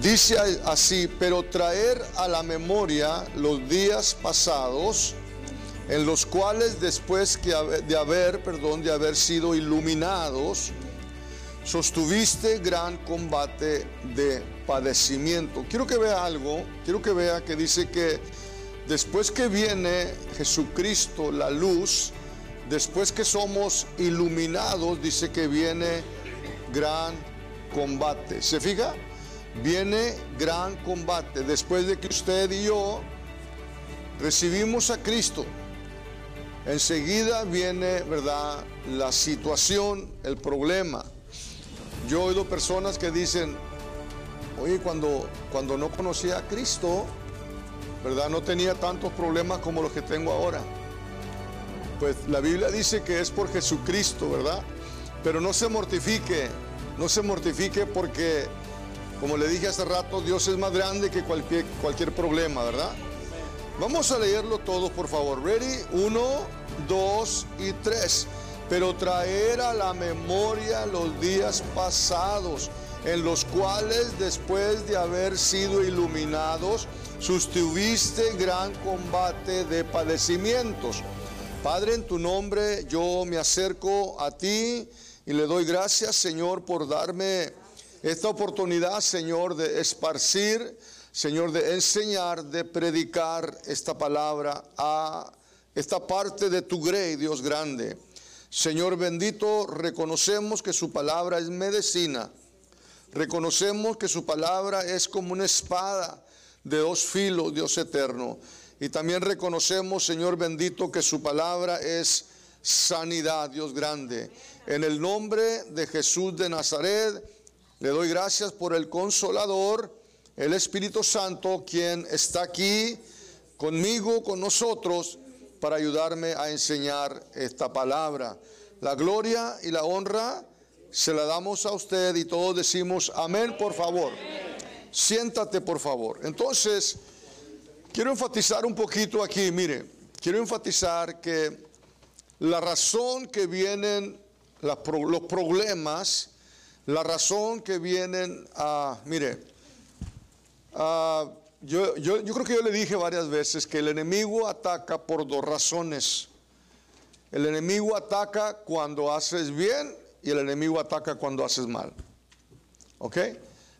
Dice así, pero traer a la memoria los días pasados en los cuales después que de haber, perdón, de haber sido iluminados, sostuviste gran combate de padecimiento. Quiero que vea algo, quiero que vea que dice que después que viene Jesucristo, la luz, después que somos iluminados, dice que viene gran combate. ¿Se fija? Viene gran combate. Después de que usted y yo recibimos a Cristo, enseguida viene, ¿verdad?, la situación, el problema. Yo he oído personas que dicen, oye, cuando, cuando no conocía a Cristo, ¿verdad? No tenía tantos problemas como los que tengo ahora. Pues la Biblia dice que es por Jesucristo, ¿verdad? Pero no se mortifique, no se mortifique porque, como le dije hace rato, Dios es más grande que cualquier, cualquier problema, ¿verdad? Vamos a leerlo todos, por favor. Ready? Uno, dos y tres. Pero traer a la memoria los días pasados, en los cuales después de haber sido iluminados, sustuviste gran combate de padecimientos. Padre, en tu nombre yo me acerco a ti y le doy gracias, Señor, por darme esta oportunidad, Señor, de esparcir, Señor, de enseñar, de predicar esta palabra a esta parte de tu grey, Dios grande. Señor bendito, reconocemos que su palabra es medicina. Reconocemos que su palabra es como una espada de dos filos, Dios eterno. Y también reconocemos, Señor bendito, que su palabra es sanidad, Dios grande. En el nombre de Jesús de Nazaret, le doy gracias por el consolador, el Espíritu Santo, quien está aquí conmigo, con nosotros, para ayudarme a enseñar esta palabra. La gloria y la honra se la damos a usted y todos decimos amén, por favor. Siéntate, por favor. Entonces, quiero enfatizar un poquito aquí, mire, quiero enfatizar que la razón que vienen los problemas, la razón que vienen a, mire, yo, yo, yo creo que yo le dije varias veces que el enemigo ataca por dos razones. El enemigo ataca cuando haces bien y el enemigo ataca cuando haces mal. ¿Ok?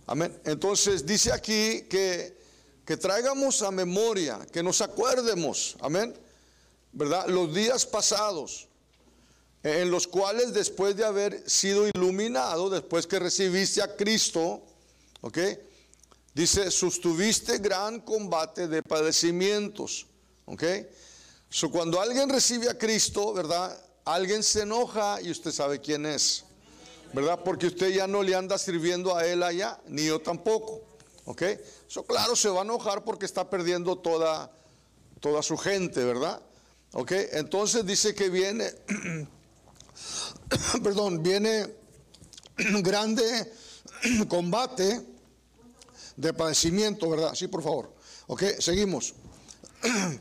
Amén. Entonces dice aquí que, que traigamos a memoria, que nos acuerdemos, amén, ¿verdad? Los días pasados, en los cuales después de haber sido iluminado, después que recibiste a Cristo, ¿ok? Dice, sustuviste gran combate de padecimientos, ¿ok? So, cuando alguien recibe a Cristo, ¿verdad? Alguien se enoja y usted sabe quién es. ¿verdad? Porque usted ya no le anda sirviendo a él allá, ni yo tampoco, ¿ok? Eso claro, se va a enojar porque está perdiendo toda, toda su gente, ¿verdad? ¿Ok? Entonces dice que viene, perdón, viene grande combate de padecimiento, ¿verdad? Sí, por favor. ¿Ok? Seguimos.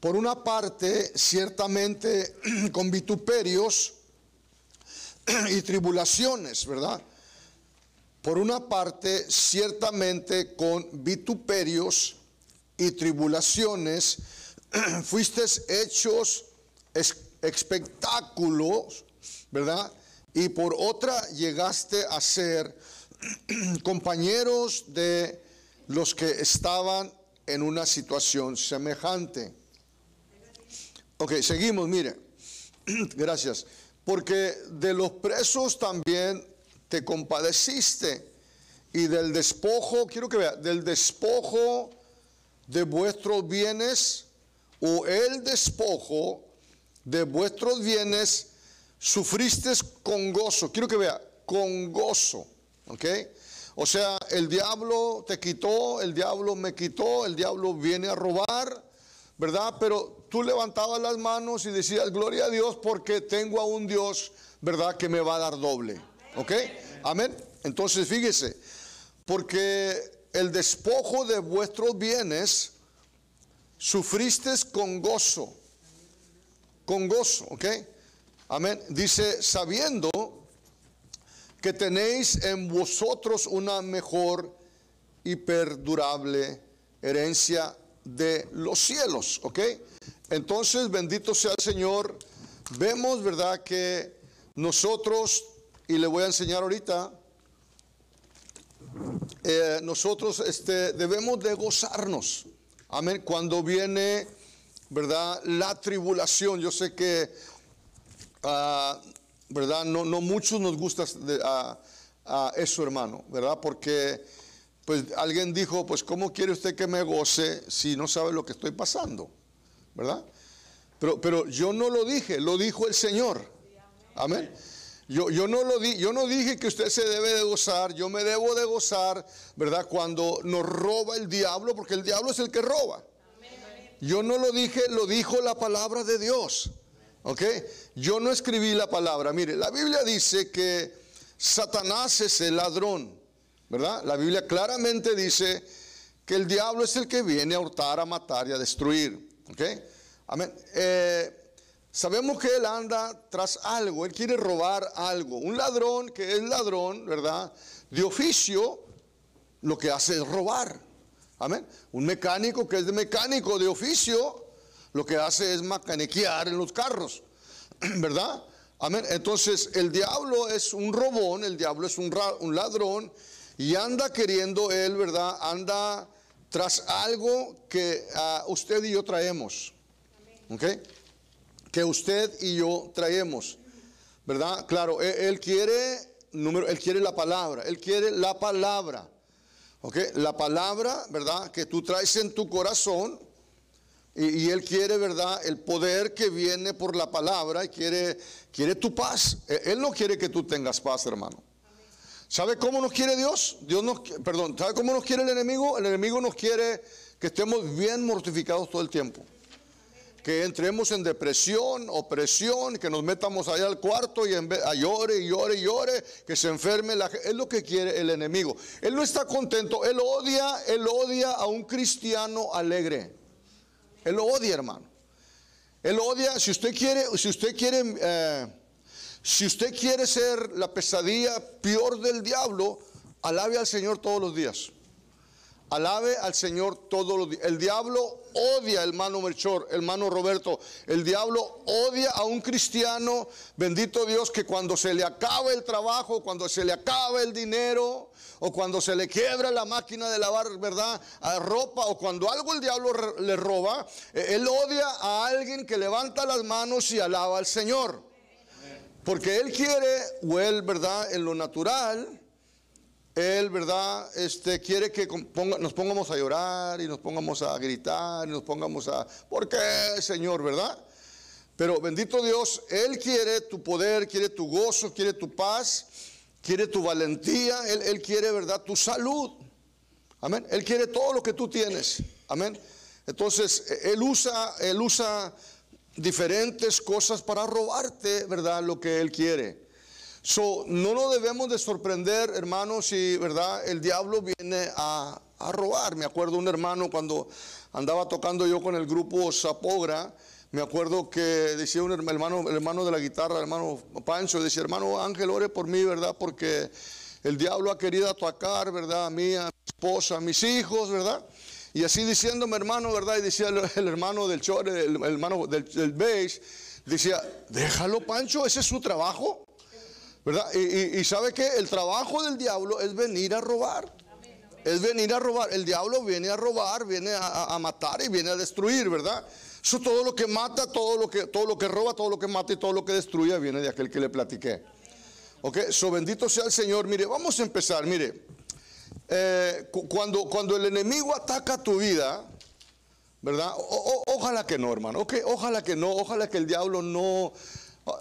Por una parte, ciertamente con vituperios, y tribulaciones, ¿verdad? Por una parte, ciertamente con vituperios y tribulaciones, fuiste hechos espectáculos, ¿verdad? Y por otra llegaste a ser compañeros de los que estaban en una situación semejante. Ok, seguimos, mire. Gracias porque de los presos también te compadeciste y del despojo, quiero que vea, del despojo de vuestros bienes o el despojo de vuestros bienes sufriste con gozo. Quiero que vea, con gozo, ¿ok? O sea, el diablo te quitó, el diablo me quitó, el diablo viene a robar, ¿verdad? Pero tú levantabas las manos y decías, gloria a Dios porque tengo a un Dios, ¿verdad? Que me va a dar doble. ¿Ok? Amén. Entonces fíjese, porque el despojo de vuestros bienes sufriste con gozo. Con gozo, ¿ok? Amén. Dice, sabiendo que tenéis en vosotros una mejor y perdurable herencia de los cielos, ¿ok? Entonces, bendito sea el Señor. Vemos, ¿verdad? Que nosotros, y le voy a enseñar ahorita, eh, nosotros este, debemos de gozarnos. Amén. Cuando viene, ¿verdad? La tribulación. Yo sé que, ah, ¿verdad? No, no muchos nos gusta eso, hermano, ¿verdad? Porque, pues alguien dijo, pues, ¿cómo quiere usted que me goce si no sabe lo que estoy pasando? ¿Verdad? Pero, pero yo no lo dije, lo dijo el Señor. Amén. Yo, yo, no lo di, yo no dije que usted se debe de gozar, yo me debo de gozar, ¿verdad? Cuando nos roba el diablo, porque el diablo es el que roba. Yo no lo dije, lo dijo la palabra de Dios. ¿Ok? Yo no escribí la palabra. Mire, la Biblia dice que Satanás es el ladrón, ¿verdad? La Biblia claramente dice que el diablo es el que viene a hurtar, a matar y a destruir. ¿Ok? Amén. Eh, Sabemos que él anda tras algo, él quiere robar algo. Un ladrón que es ladrón, ¿verdad? De oficio, lo que hace es robar. Amén. Un mecánico que es de mecánico de oficio, lo que hace es mecaniquear en los carros, ¿verdad? Amén. Entonces, el diablo es un robón, el diablo es un, ladrón y anda queriendo él, ¿verdad? Anda tras algo que uh, usted y yo traemos. ¿Ok? que usted y yo traemos. ¿Verdad? Claro, él, quiere número, él quiere la palabra, él quiere la palabra. ¿Ok? La palabra, ¿verdad? Que tú traes en tu corazón. Y, él quiere, ¿verdad? El poder que viene por la palabra y quiere, quiere tu paz. E, él no quiere que tú tengas paz, hermano. ¿Sabe cómo nos quiere Dios? Dios nos, perdón, ¿sabe cómo nos quiere el enemigo? El enemigo nos quiere que estemos bien mortificados todo el tiempo que entremos en depresión, opresión, que nos metamos allá al cuarto y a llore y llore y llore, que se enferme la Es lo que quiere el enemigo. Él no está contento, él odia, él odia a un cristiano alegre. Él lo odia, hermano. Él odia, si usted quiere, si usted quiere, eh, si usted quiere ser la pesadilla peor del diablo, alabe al Señor todos los días. Alabe al Señor todos los días. El diablo odia, hermano Melchor, hermano Roberto. El diablo odia a un cristiano, bendito Dios, que cuando se le acaba el trabajo, cuando se le acaba el dinero, o cuando se le quiebra la máquina de lavar, ¿verdad? A ropa, o cuando algo el diablo le roba, eh, él odia a alguien que levanta las manos y alaba al Señor. Porque él quiere, o él, ¿verdad? En lo natural él, ¿verdad? Este, quiere que nos pongamos a llorar y nos pongamos a gritar y nos pongamos a... ¿Por qué, Señor, verdad? Pero bendito Dios, Él quiere tu poder, quiere tu gozo, quiere tu paz, quiere tu valentía, Él, Él quiere, ¿verdad? Tu salud. Amén. Él quiere todo lo que tú tienes. Amén. Entonces, Él usa, Él usa diferentes cosas para robarte, ¿verdad? Lo que Él quiere. So, no nos debemos de sorprender, hermanos, si verdad el diablo viene a, robar. Me acuerdo un hermano cuando andaba tocando yo con el grupo Zapogra, me acuerdo que decía un hermano, el hermano de la guitarra, el hermano Pancho, decía, hermano Ángel, ore por mí, ¿verdad? Porque el diablo ha querido atacar, ¿verdad? A mí, a mi esposa, a mis hijos, ¿verdad? Y así diciéndome, hermano, ¿verdad? Y decía el, hermano del chore, el, hermano del, del beige, decía, déjalo, Pancho, ese es su trabajo. ¿Verdad? Y, sabe que el trabajo del diablo es venir a robar. Es venir a robar. El diablo viene a robar, viene a, matar y viene a destruir, ¿verdad? Eso todo lo que mata, todo lo que, todo lo que roba, todo lo que mata y todo lo que destruye viene de aquel que le platiqué. Ok, so bendito sea el Señor. Mire, vamos a empezar. Mire, eh, cuando, cuando el enemigo ataca tu vida, ¿verdad? ojalá que no, hermano. Ok, ojalá que no, ojalá que el diablo no.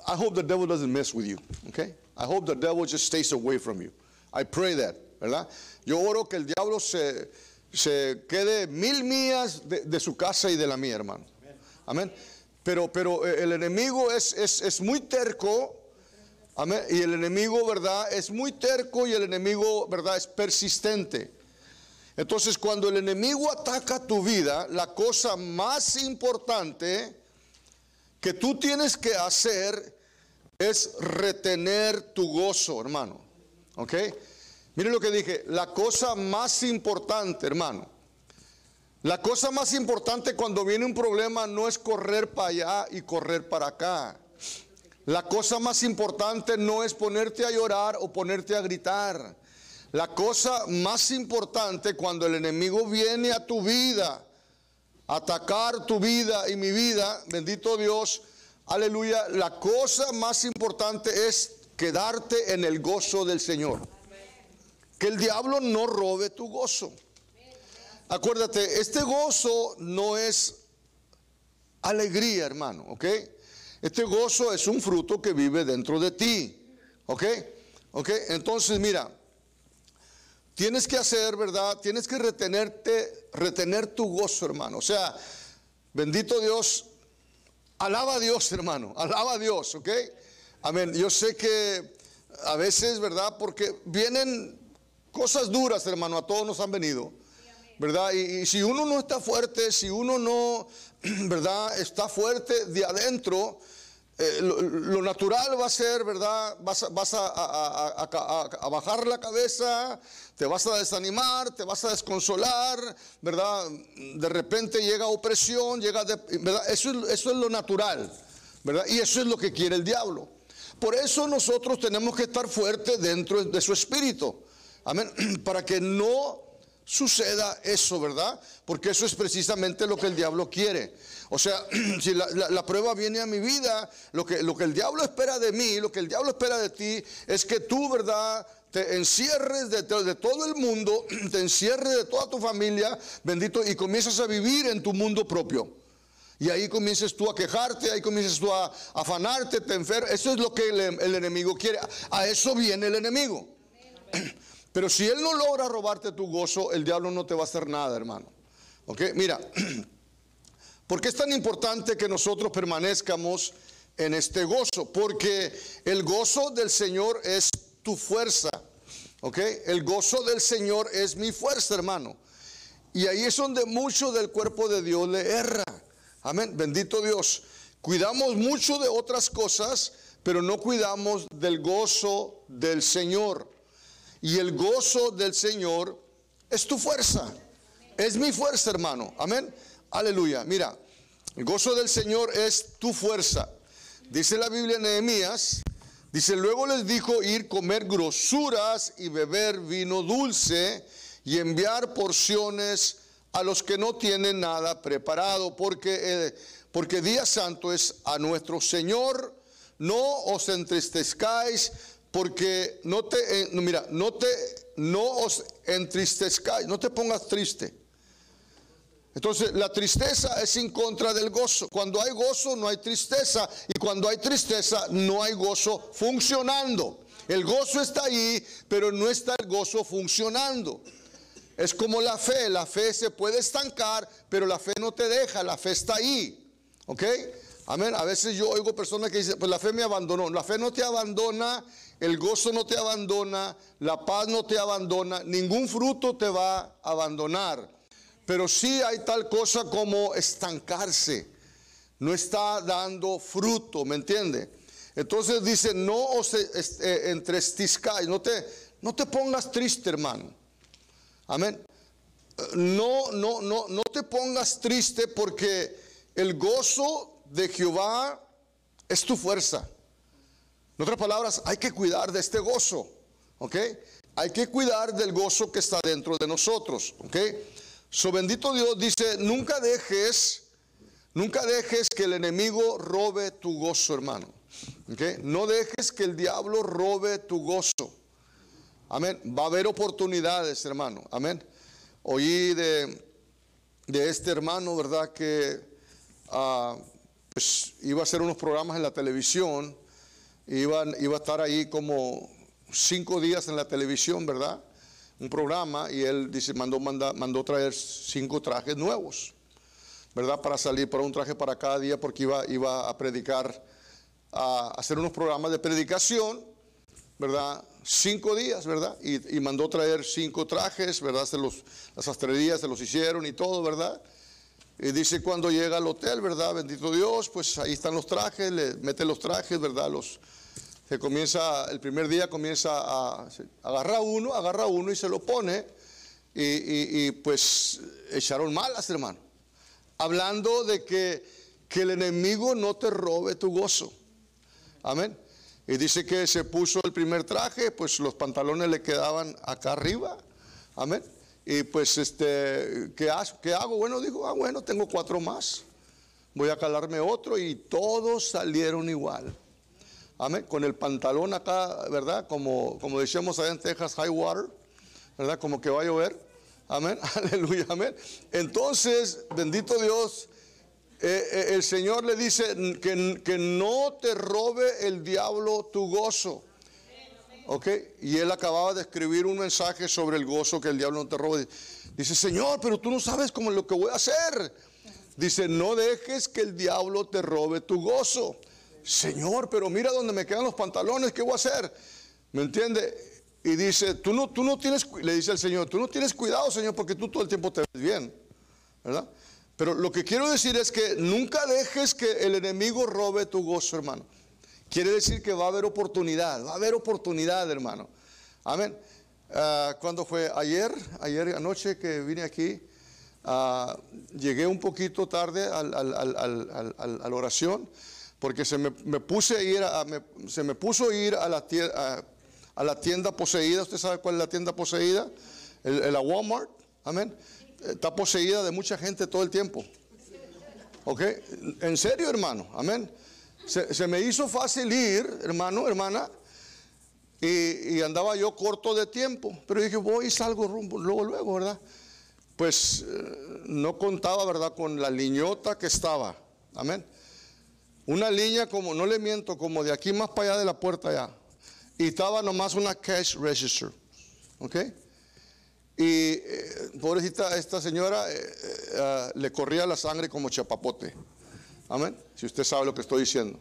I hope the devil doesn't mess with you. Okay. I hope the devil just stays away from you. I pray that, ¿verdad? Yo oro que el diablo se, quede mil millas de, su casa y de la mía, hermano. Amén. Pero, pero eh, el enemigo es, es, es muy terco. Amén. Y el enemigo, ¿verdad? Es muy terco y el enemigo, ¿verdad? Es persistente. Entonces, cuando el enemigo ataca tu vida, la cosa más importante que tú tienes que hacer es retener tu gozo, hermano. ¿Ok? Mire lo que dije, la cosa más importante, hermano, la cosa más importante cuando viene un problema no es correr para allá y correr para acá. La cosa más importante no es ponerte a llorar o ponerte a gritar. La cosa más importante cuando el enemigo viene a tu vida, atacar tu vida y mi vida, bendito Dios, aleluya, la cosa más importante es quedarte en el gozo del Señor. Que el diablo no robe tu gozo. Acuérdate, este gozo no es alegría, hermano, ¿ok? Este gozo es un fruto que vive dentro de ti, ¿ok? ¿Ok? Entonces, mira, Tienes que hacer, ¿verdad? Tienes que retenerte, retener tu gozo, hermano. O sea, bendito Dios, alaba a Dios, hermano, alaba a Dios, ¿ok? Amén. Yo sé que a veces, ¿verdad? Porque vienen cosas duras, hermano, a todos nos han venido, ¿verdad? Y, y si uno no está fuerte, si uno no, ¿verdad? Está fuerte de adentro, eh, lo, natural va a ser, ¿verdad? Vas, a, bajar la cabeza, te vas a desanimar, te vas a desconsolar, ¿verdad? De repente llega opresión, llega, ¿verdad? Eso, eso es lo natural, ¿verdad? Y eso es lo que quiere el diablo. Por eso nosotros tenemos que estar fuertes dentro de su espíritu. Amén. Para que no suceda eso, ¿verdad? Porque eso es precisamente lo que el diablo quiere. O sea, si la, prueba viene a mi vida, lo que, lo que el diablo espera de mí, lo que el diablo espera de ti, es que tú, ¿verdad? Te encierres de, de todo el mundo, te encierres de toda tu familia, bendito, y comienzas a vivir en tu mundo propio. Y ahí comienzas tú a quejarte, ahí comienzas tú a afanarte, te enfermas. Eso es lo que el, el enemigo quiere. A eso viene el enemigo. Pero si él no logra robarte tu gozo, el diablo no te va a hacer nada, hermano. ¿Ok? Mira. ¿Por qué es tan importante que nosotros permanezcamos en este gozo? Porque el gozo del Señor es tu fuerza. ¿Ok? El gozo del Señor es mi fuerza, hermano. Y ahí es donde mucho del cuerpo de Dios le erra. Amén. Bendito Dios. Cuidamos mucho de otras cosas, pero no cuidamos del gozo del Señor. Y el gozo del Señor es tu fuerza. Es mi fuerza, hermano. Amén. Aleluya. Mira, el gozo del Señor es tu fuerza. Dice la Biblia en Nehemías, dice, luego les dijo ir comer grosuras y beber vino dulce y enviar porciones a los que no tienen nada preparado, porque, eh, porque día santo es a nuestro Señor. No os entristezcáis, porque no te, eh, mira, no te, no os entristezcáis, no te pongas triste. Entonces la tristeza es en contra del gozo. Cuando hay gozo no hay tristeza y cuando hay tristeza no hay gozo funcionando. El gozo está ahí, pero no está el gozo funcionando. Es como la fe, la fe se puede estancar, pero la fe no te deja, la fe está ahí. ¿Ok? Amén. A veces yo oigo personas que dicen, pues la fe me abandonó. La fe no te abandona, el gozo no te abandona, la paz no te abandona, ningún fruto te va a abandonar. Pero sí hay tal cosa como estancarse. No está dando fruto, ¿me entiende? Entonces dice, no os eh, entristezcáis, no te, no te pongas triste, hermano. Amén. No, no, no, no te pongas triste porque el gozo de Jehová es tu fuerza. En otras palabras, hay que cuidar de este gozo, ¿ok? Hay que cuidar del gozo que está dentro de nosotros, ¿ok? So bendito Dios dice, nunca dejes, nunca dejes que el enemigo robe tu gozo, hermano. No dejes que el diablo robe tu gozo. Amén. Va a haber oportunidades, hermano. Amén. Oí de, de este hermano, ¿verdad? Que ah, pues, iba a hacer unos programas en la televisión. Iba, iba a estar ahí como cinco días en la televisión, ¿verdad? un programa y él dice, mandó, mandó traer cinco trajes nuevos, ¿verdad? Para salir, para un traje para cada día, porque iba, iba a predicar, a hacer unos programas de predicación, ¿verdad? Cinco días, ¿verdad? Y, mandó traer cinco trajes, ¿verdad? Se los, las sastrerías se los hicieron y todo, ¿verdad? Y dice cuando llega al hotel, ¿verdad? Bendito Dios, pues ahí están los trajes, le mete los trajes, ¿verdad? Los, que comienza, el primer día comienza a, agarrar uno, agarra uno y se lo pone, y, y pues echaron malas, hermano. Hablando de que, que el enemigo no te robe tu gozo. Amén. Y dice que se puso el primer traje, pues los pantalones le quedaban acá arriba. Amén. Y pues, este, ¿qué, ¿qué hago? Bueno, dijo, ah, bueno, tengo cuatro más. Voy a calarme otro y todos salieron igual. Amén. Con el pantalón acá, ¿verdad? Como, como decíamos allá en Texas, high water, ¿verdad? Como que va a llover. Amén. Aleluya, amén. Entonces, bendito Dios, eh, eh, el Señor le dice que, que no te robe el diablo tu gozo. Y él acababa de escribir un mensaje sobre el gozo que el diablo no te robe. Dice, Señor, pero tú no sabes cómo lo que voy a hacer. Dice, no dejes que el diablo te robe tu gozo. Señor, pero mira dónde me quedan los pantalones, ¿qué voy a hacer? ¿Me entiende? Y dice, tú no, tú no tienes, le dice el Señor, tú no tienes cuidado, Señor, porque tú todo el tiempo te ves bien, ¿verdad? Pero lo que quiero decir es que nunca dejes que el enemigo robe tu gozo, hermano. Quiere decir que va a haber oportunidad, va a haber oportunidad, hermano. Amén. Uh, ¿Cuándo fue? Ayer, ayer anoche que vine aquí, ah, llegué un poquito tarde a la oración porque se me, puse a ir a, se me puso a ir a la, tienda, a, la tienda poseída. ¿Usted sabe cuál es la tienda poseída? El, la Walmart. Amén. Está poseída de mucha gente todo el tiempo. ¿Ok? En serio, hermano. Amén. Se, me hizo fácil ir, hermano, hermana. Y, andaba yo corto de tiempo. Pero dije, voy y salgo rumbo, luego, luego, ¿verdad? Pues eh, no contaba, ¿verdad? Con la liñota que estaba. Amén. Una línea como, no le miento, como de aquí más para allá de la puerta allá. Y estaba nomás una cash register. ¿Ok? Y eh, pobrecita, esta señora eh, ah, le corría la sangre como chapapote. Amén. Si usted sabe lo que estoy diciendo.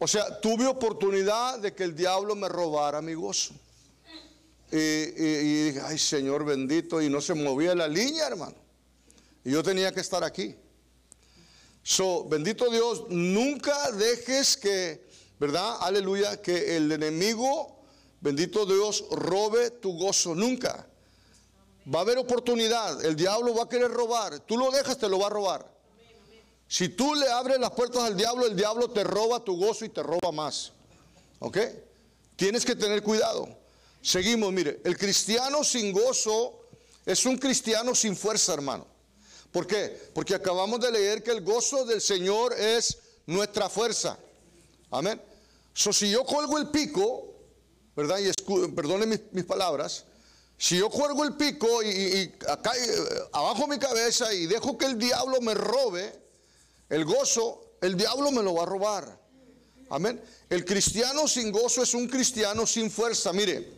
O sea, tuve oportunidad de que el diablo me robara mi gozo. Y, y ay Señor bendito, y no se movía la línea, hermano. Y yo tenía que estar aquí. So, bendito Dios, nunca dejes que, ¿verdad? Aleluya, que el enemigo, bendito Dios, robe tu gozo, nunca. Va a haber oportunidad, el diablo va a querer robar, tú lo dejas, te lo va a robar. Si tú le abres las puertas al diablo, el diablo te roba tu gozo y te roba más. ¿Ok? Tienes que tener cuidado. Seguimos, mire, el cristiano sin gozo es un cristiano sin fuerza, hermano. ¿Por qué? Porque acabamos de leer que el gozo del Señor es nuestra fuerza. Amén. So, si yo cuelgo el pico, ¿verdad? Y perdone mis, palabras. Si yo cuelgo el pico y, eh, abajo mi cabeza y dejo que el diablo me robe el gozo, el diablo me lo va a robar. Amén. El cristiano sin gozo es un cristiano sin fuerza. Mire,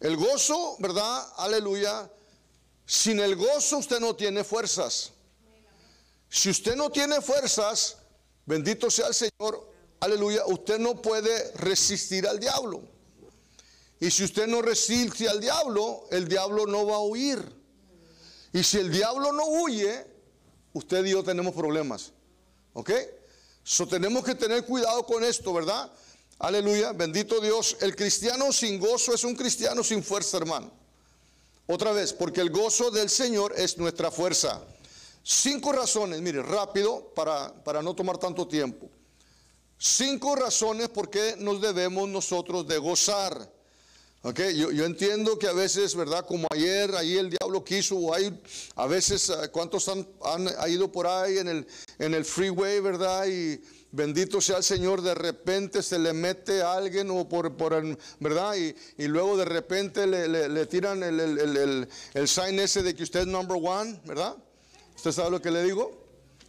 el gozo, ¿verdad? Aleluya sin el gozo usted no tiene fuerzas. Si usted no tiene fuerzas, bendito sea el Señor, aleluya, usted no puede resistir al diablo. Y si usted no resiste al diablo, el diablo no va a huir. Y si el diablo no huye, usted y yo tenemos problemas. ¿Ok? So tenemos que tener cuidado con esto, ¿verdad? Aleluya, bendito Dios. El cristiano sin gozo es un cristiano sin fuerza, hermano. Otra vez, porque el gozo del Señor es nuestra fuerza. Cinco razones, mire, rápido, para, para no tomar tanto tiempo. Cinco razones por qué nos debemos nosotros de gozar. Okay, yo, entiendo que a veces, ¿verdad? Como ayer, ahí el diablo quiso, o hay, a veces, eh, ¿cuántos han, han ido por ahí en el, en el freeway, ¿verdad? Y bendito sea el Señor, de repente se le mete a alguien o por, por ¿verdad? Y, luego de repente le, tiran el, el, el, sign ese de que usted es number one, ¿verdad? ¿Usted sabe lo que le digo?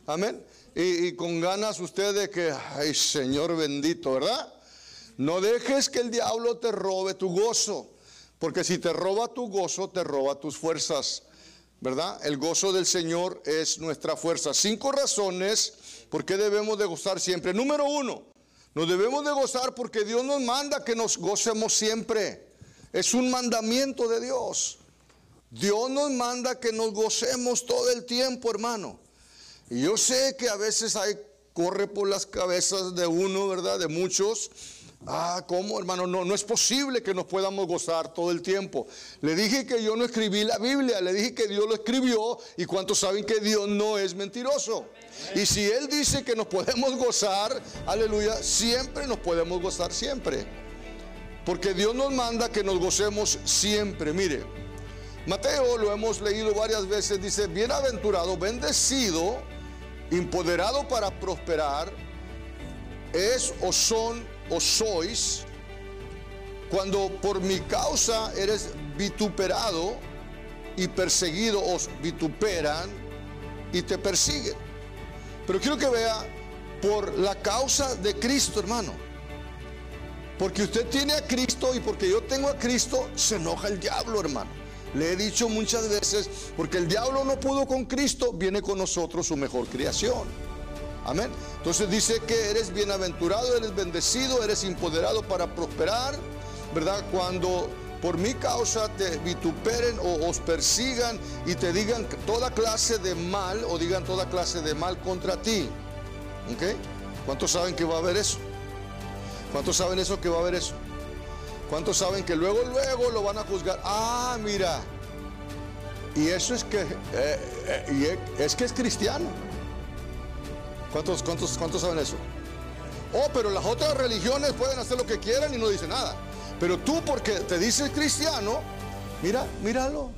Amén. Y, y con ganas usted de que, ay Señor bendito, ¿verdad? No dejes que el diablo te robe tu gozo, porque si te roba tu gozo, te roba tus fuerzas. ¿verdad? El gozo del Señor es nuestra fuerza. Cinco razones por qué debemos de gozar siempre. Número uno, nos debemos de gozar porque Dios nos manda que nos gocemos siempre. Es un mandamiento de Dios. Dios nos manda que nos gocemos todo el tiempo, hermano. Y yo sé que a veces hay, corre por las cabezas de uno, ¿verdad? De muchos, Ah, ¿cómo, hermano? No, no es posible que nos podamos gozar todo el tiempo. Le dije que yo no escribí la Biblia, le dije que Dios lo escribió y cuántos saben que Dios no es mentiroso. Y si Él dice que nos podemos gozar, aleluya, siempre nos podemos gozar siempre. Porque Dios nos manda que nos gocemos siempre. Mire, Mateo lo hemos leído varias veces, dice, bienaventurado, bendecido, empoderado para prosperar, es o son o sois cuando por mi causa eres vituperado y perseguido, os vituperan y te persiguen. Pero quiero que vea por la causa de Cristo, hermano. Porque usted tiene a Cristo y porque yo tengo a Cristo, se enoja el diablo, hermano. Le he dicho muchas veces, porque el diablo no pudo con Cristo, viene con nosotros su mejor creación. Amén. Entonces dice que eres bienaventurado, eres bendecido, eres empoderado para prosperar, ¿verdad? Cuando por mi causa te vituperen o os persigan y te digan toda clase de mal o digan toda clase de mal contra ti. ¿Ok? ¿Cuántos saben que va a haber eso? ¿Cuántos saben eso que va a haber eso? ¿Cuántos saben que luego, luego lo van a juzgar? Ah, mira. Y eso es que, eh, eh, es que es cristiano. ¿Cuántos, cuántos, ¿Cuántos saben eso? Oh, pero las otras religiones pueden hacer lo que quieran y no dicen nada. Pero tú porque te dices cristiano, mira, míralo.